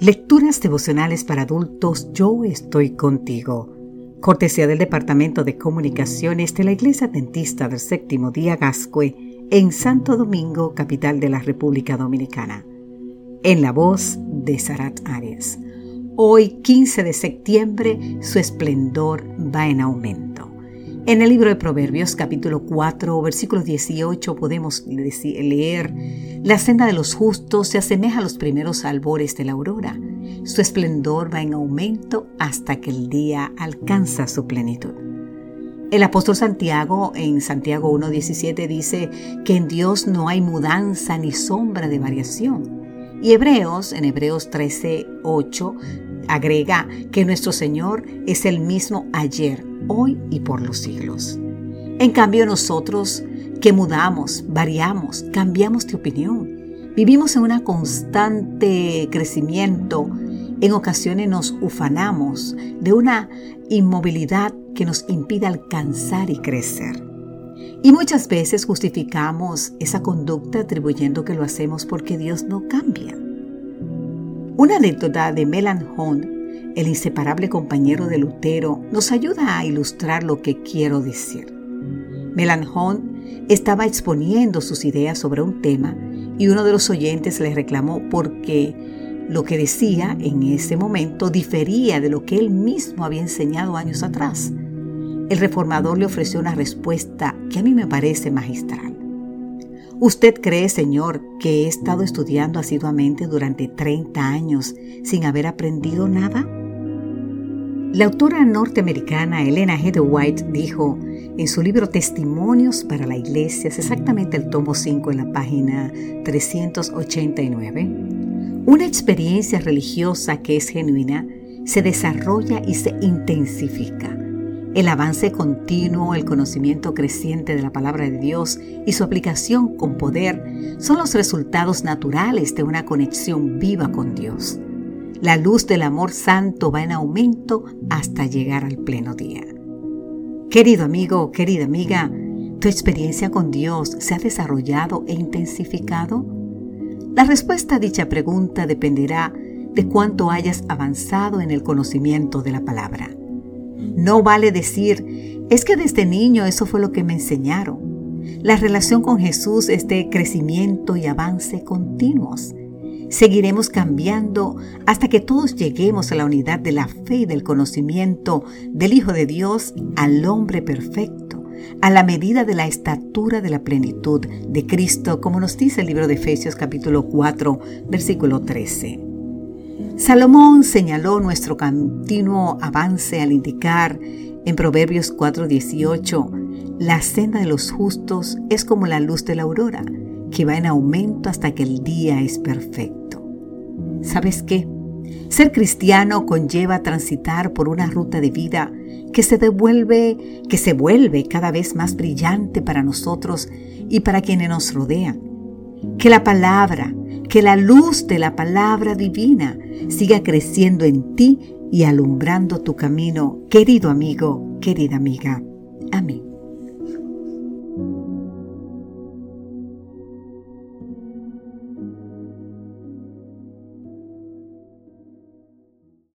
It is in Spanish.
Lecturas devocionales para adultos Yo estoy contigo. Cortesía del Departamento de Comunicaciones de la Iglesia Dentista del Séptimo Día Gascue en Santo Domingo, capital de la República Dominicana. En la voz de Sarat Arias. Hoy, 15 de septiembre, su esplendor va en aumento. En el libro de Proverbios capítulo 4 versículo 18 podemos leer, La senda de los justos se asemeja a los primeros albores de la aurora. Su esplendor va en aumento hasta que el día alcanza su plenitud. El apóstol Santiago en Santiago 1.17 dice que en Dios no hay mudanza ni sombra de variación. Y Hebreos, en Hebreos 13.8, agrega que nuestro Señor es el mismo ayer, hoy y por los siglos. En cambio nosotros que mudamos, variamos, cambiamos de opinión, vivimos en un constante crecimiento, en ocasiones nos ufanamos de una inmovilidad que nos impide alcanzar y crecer. Y muchas veces justificamos esa conducta atribuyendo que lo hacemos porque Dios no cambia. Una anécdota de Melanchthon el inseparable compañero de Lutero, nos ayuda a ilustrar lo que quiero decir. Melanchthon estaba exponiendo sus ideas sobre un tema y uno de los oyentes le reclamó porque lo que decía en ese momento difería de lo que él mismo había enseñado años atrás. El reformador le ofreció una respuesta que a mí me parece magistral. ¿Usted cree, Señor, que he estado estudiando asiduamente durante 30 años sin haber aprendido nada? La autora norteamericana Elena Heather White dijo en su libro Testimonios para la Iglesia, es exactamente el tomo 5 en la página 389, una experiencia religiosa que es genuina se desarrolla y se intensifica. El avance continuo, el conocimiento creciente de la palabra de Dios y su aplicación con poder son los resultados naturales de una conexión viva con Dios. La luz del amor santo va en aumento hasta llegar al pleno día. Querido amigo, querida amiga, ¿tu experiencia con Dios se ha desarrollado e intensificado? La respuesta a dicha pregunta dependerá de cuánto hayas avanzado en el conocimiento de la palabra. No vale decir, es que desde niño eso fue lo que me enseñaron. La relación con Jesús es de crecimiento y avance continuos. Seguiremos cambiando hasta que todos lleguemos a la unidad de la fe y del conocimiento del Hijo de Dios, al hombre perfecto, a la medida de la estatura de la plenitud de Cristo, como nos dice el libro de Efesios capítulo 4, versículo 13. Salomón señaló nuestro continuo avance al indicar en Proverbios 4:18, la senda de los justos es como la luz de la aurora que va en aumento hasta que el día es perfecto. ¿Sabes qué? Ser cristiano conlleva transitar por una ruta de vida que se devuelve, que se vuelve cada vez más brillante para nosotros y para quienes nos rodean. Que la palabra, que la luz de la palabra divina siga creciendo en ti y alumbrando tu camino, querido amigo, querida amiga. Amén.